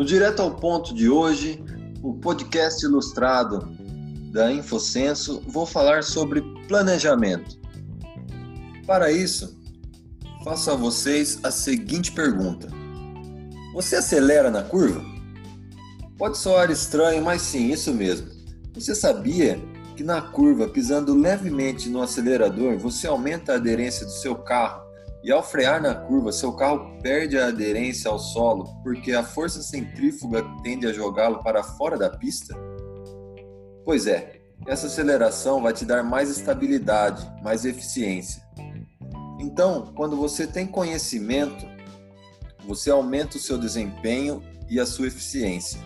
No Direto ao Ponto de hoje, o podcast ilustrado da Infocenso, vou falar sobre planejamento. Para isso, faço a vocês a seguinte pergunta: Você acelera na curva? Pode soar estranho, mas sim, isso mesmo. Você sabia que na curva, pisando levemente no acelerador, você aumenta a aderência do seu carro e ao frear na curva, seu carro perde a aderência ao solo porque a força centrífuga tende a jogá-lo para fora da pista? Pois é, essa aceleração vai te dar mais estabilidade, mais eficiência. Então, quando você tem conhecimento, você aumenta o seu desempenho e a sua eficiência.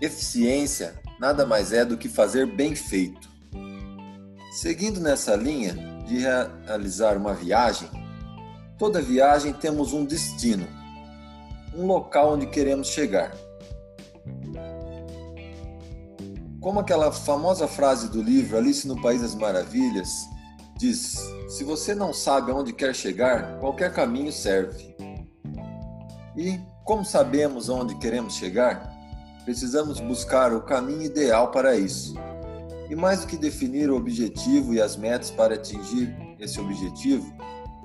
Eficiência nada mais é do que fazer bem feito. Seguindo nessa linha de realizar uma viagem, Toda viagem temos um destino, um local onde queremos chegar. Como aquela famosa frase do livro Alice no País das Maravilhas diz: Se você não sabe aonde quer chegar, qualquer caminho serve. E como sabemos aonde queremos chegar, precisamos buscar o caminho ideal para isso. E mais do que definir o objetivo e as metas para atingir esse objetivo,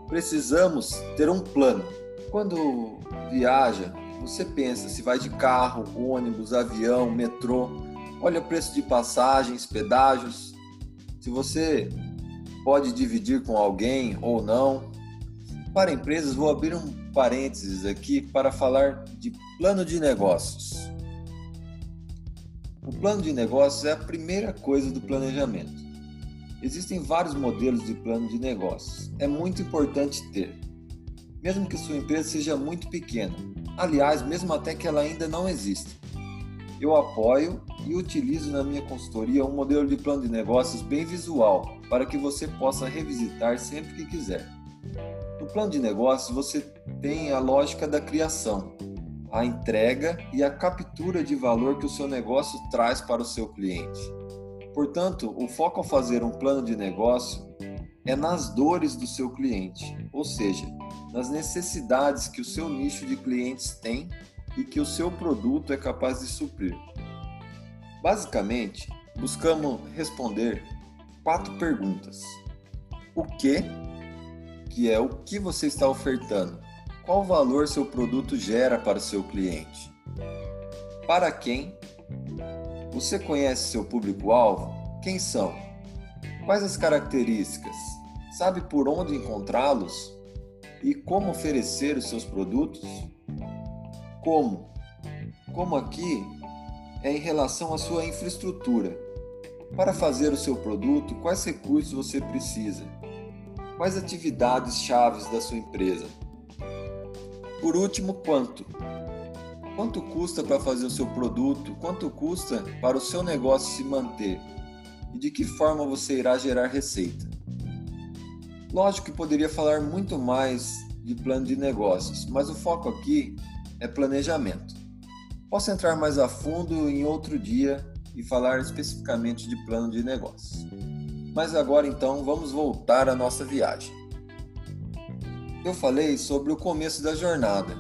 precisamos ter um plano. Quando viaja, você pensa se vai de carro, ônibus, avião, metrô, olha o preço de passagens, pedágios, se você pode dividir com alguém ou não. Para empresas, vou abrir um parênteses aqui para falar de plano de negócios. O plano de negócios é a primeira coisa do planejamento. Existem vários modelos de plano de negócios. É muito importante ter, mesmo que sua empresa seja muito pequena. Aliás, mesmo até que ela ainda não exista. Eu apoio e utilizo na minha consultoria um modelo de plano de negócios bem visual, para que você possa revisitar sempre que quiser. No plano de negócios, você tem a lógica da criação, a entrega e a captura de valor que o seu negócio traz para o seu cliente. Portanto, o foco ao fazer um plano de negócio é nas dores do seu cliente, ou seja, nas necessidades que o seu nicho de clientes tem e que o seu produto é capaz de suprir. Basicamente, buscamos responder quatro perguntas: o que, que é o que você está ofertando, qual valor seu produto gera para o seu cliente, para quem você conhece seu público-alvo? Quem são? Quais as características? Sabe por onde encontrá-los? E como oferecer os seus produtos? Como? Como aqui é em relação à sua infraestrutura. Para fazer o seu produto, quais recursos você precisa? Quais atividades chaves da sua empresa? Por último, quanto? Quanto custa para fazer o seu produto? Quanto custa para o seu negócio se manter? E de que forma você irá gerar receita? Lógico que poderia falar muito mais de plano de negócios, mas o foco aqui é planejamento. Posso entrar mais a fundo em outro dia e falar especificamente de plano de negócios. Mas agora então vamos voltar à nossa viagem. Eu falei sobre o começo da jornada,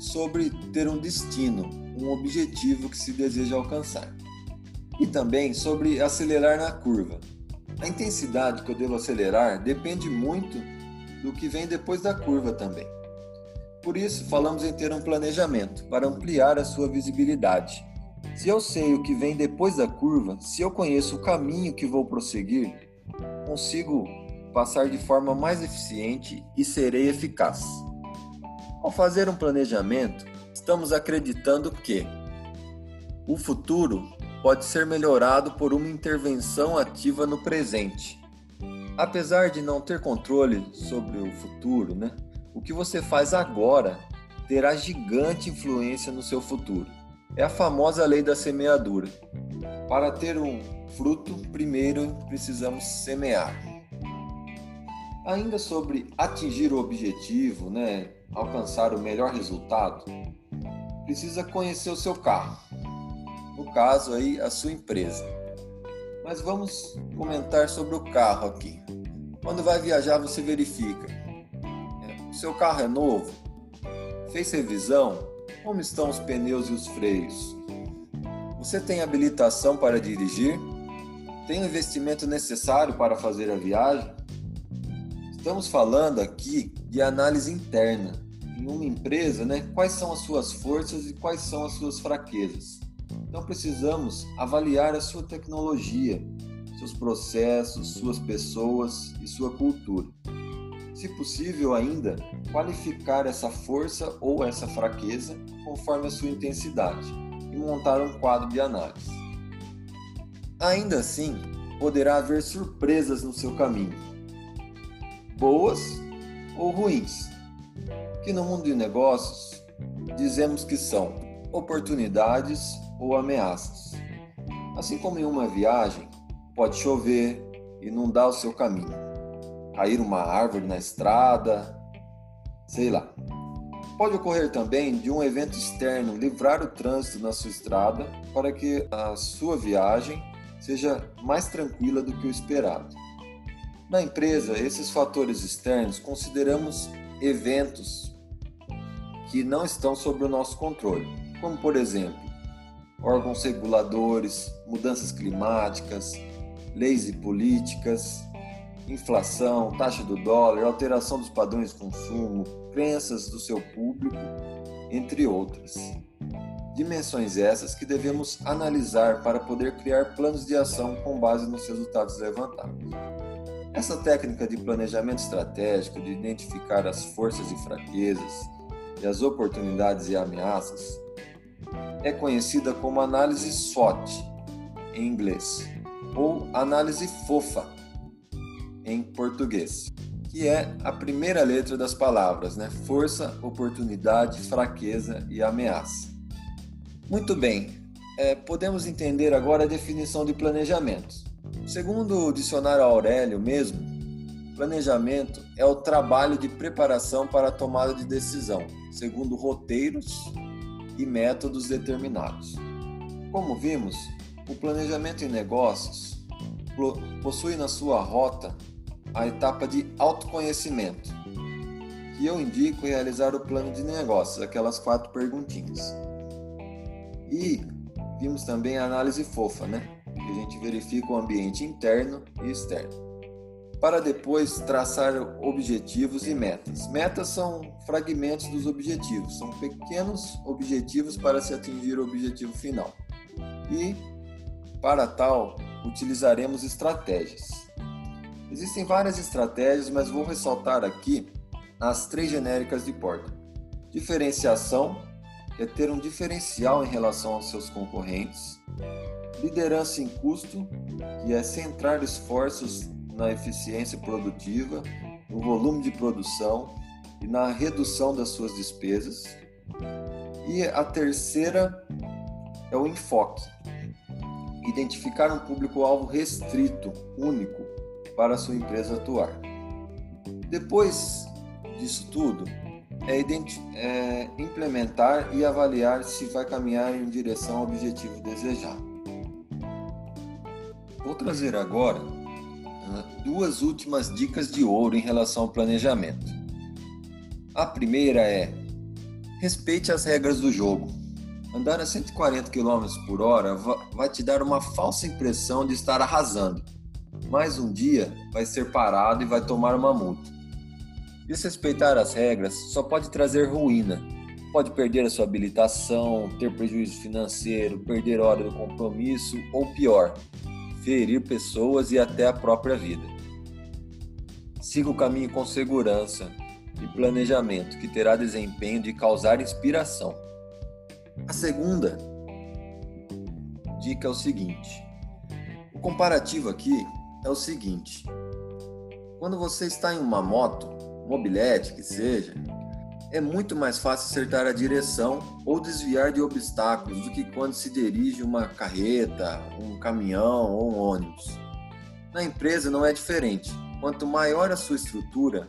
sobre ter um destino, um objetivo que se deseja alcançar. E também sobre acelerar na curva. A intensidade que eu devo acelerar depende muito do que vem depois da curva também. Por isso, falamos em ter um planejamento para ampliar a sua visibilidade. Se eu sei o que vem depois da curva, se eu conheço o caminho que vou prosseguir, consigo passar de forma mais eficiente e serei eficaz. Ao fazer um planejamento, estamos acreditando que o futuro pode ser melhorado por uma intervenção ativa no presente. Apesar de não ter controle sobre o futuro, né, o que você faz agora terá gigante influência no seu futuro. É a famosa lei da semeadura. Para ter um fruto, primeiro precisamos semear. Ainda sobre atingir o objetivo, né, alcançar o melhor resultado, precisa conhecer o seu carro. No caso aí, a sua empresa. Mas vamos comentar sobre o carro aqui. Quando vai viajar, você verifica. É, o seu carro é novo? Fez revisão? Como estão os pneus e os freios? Você tem habilitação para dirigir? Tem o investimento necessário para fazer a viagem? Estamos falando aqui de análise interna. Em uma empresa, né, quais são as suas forças e quais são as suas fraquezas? Então precisamos avaliar a sua tecnologia, seus processos, suas pessoas e sua cultura. Se possível ainda, qualificar essa força ou essa fraqueza conforme a sua intensidade e montar um quadro de análise. Ainda assim, poderá haver surpresas no seu caminho, boas ou ruins, que no mundo de negócios dizemos que são oportunidades ou ameaças. Assim como em uma viagem, pode chover, inundar o seu caminho, cair uma árvore na estrada, sei lá. Pode ocorrer também de um evento externo livrar o trânsito na sua estrada para que a sua viagem seja mais tranquila do que o esperado. Na empresa, esses fatores externos consideramos eventos que não estão sob o nosso controle, como por exemplo, órgãos reguladores, mudanças climáticas, leis e políticas, inflação, taxa do dólar, alteração dos padrões de consumo, crenças do seu público, entre outras. Dimensões essas que devemos analisar para poder criar planos de ação com base nos resultados levantados. Essa técnica de planejamento estratégico, de identificar as forças e fraquezas e as oportunidades e ameaças, é conhecida como análise SWOT em inglês ou análise fofa em português, que é a primeira letra das palavras, né? Força, oportunidade, fraqueza e ameaça. Muito bem, é, podemos entender agora a definição de planejamento. Segundo o dicionário Aurélio mesmo, planejamento é o trabalho de preparação para a tomada de decisão, segundo roteiros e métodos determinados. Como vimos, o planejamento em negócios possui na sua rota a etapa de autoconhecimento, que eu indico realizar o plano de negócios, aquelas quatro perguntinhas. E vimos também a análise fofa, né? A gente verifica o ambiente interno e externo para depois traçar objetivos e metas. Metas são fragmentos dos objetivos, são pequenos objetivos para se atingir o objetivo final. E, para tal, utilizaremos estratégias. Existem várias estratégias, mas vou ressaltar aqui as três genéricas de Porter. Diferenciação, que é ter um diferencial em relação aos seus concorrentes. Liderança em custo, que é centrar esforços na eficiência produtiva, no volume de produção e na redução das suas despesas. E a terceira é o enfoque. Identificar um público-alvo restrito, único, para a sua empresa atuar. Depois disso tudo, é, é implementar e avaliar se vai caminhar em direção ao objetivo desejado. Trazer agora duas últimas dicas de ouro em relação ao planejamento. A primeira é: respeite as regras do jogo. Andar a 140 km por hora vai te dar uma falsa impressão de estar arrasando, mas um dia vai ser parado e vai tomar uma multa. Desrespeitar as regras só pode trazer ruína. Pode perder a sua habilitação, ter prejuízo financeiro, perder hora do compromisso ou pior, ferir pessoas e até a própria vida. Siga o caminho com segurança e planejamento, que terá desempenho de causar inspiração. A segunda dica é o seguinte: o comparativo aqui é o seguinte. Quando você está em uma moto, mobilete que seja, é muito mais fácil acertar a direção ou desviar de obstáculos do que quando se dirige uma carreta, um caminhão ou um ônibus. Na empresa não é diferente. Quanto maior a sua estrutura,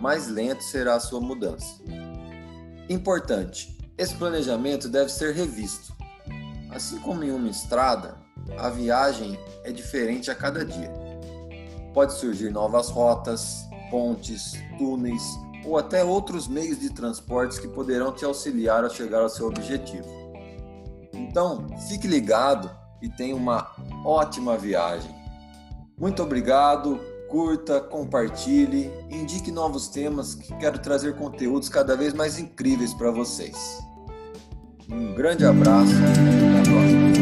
mais lento será a sua mudança. Importante: esse planejamento deve ser revisto. Assim como em uma estrada, a viagem é diferente a cada dia. Pode surgir novas rotas, pontes, túneis ou até outros meios de transportes que poderão te auxiliar a chegar ao seu objetivo. Então, fique ligado e tenha uma ótima viagem. Muito obrigado, curta, compartilhe, indique novos temas que quero trazer conteúdos cada vez mais incríveis para vocês. Um grande abraço e até a próxima.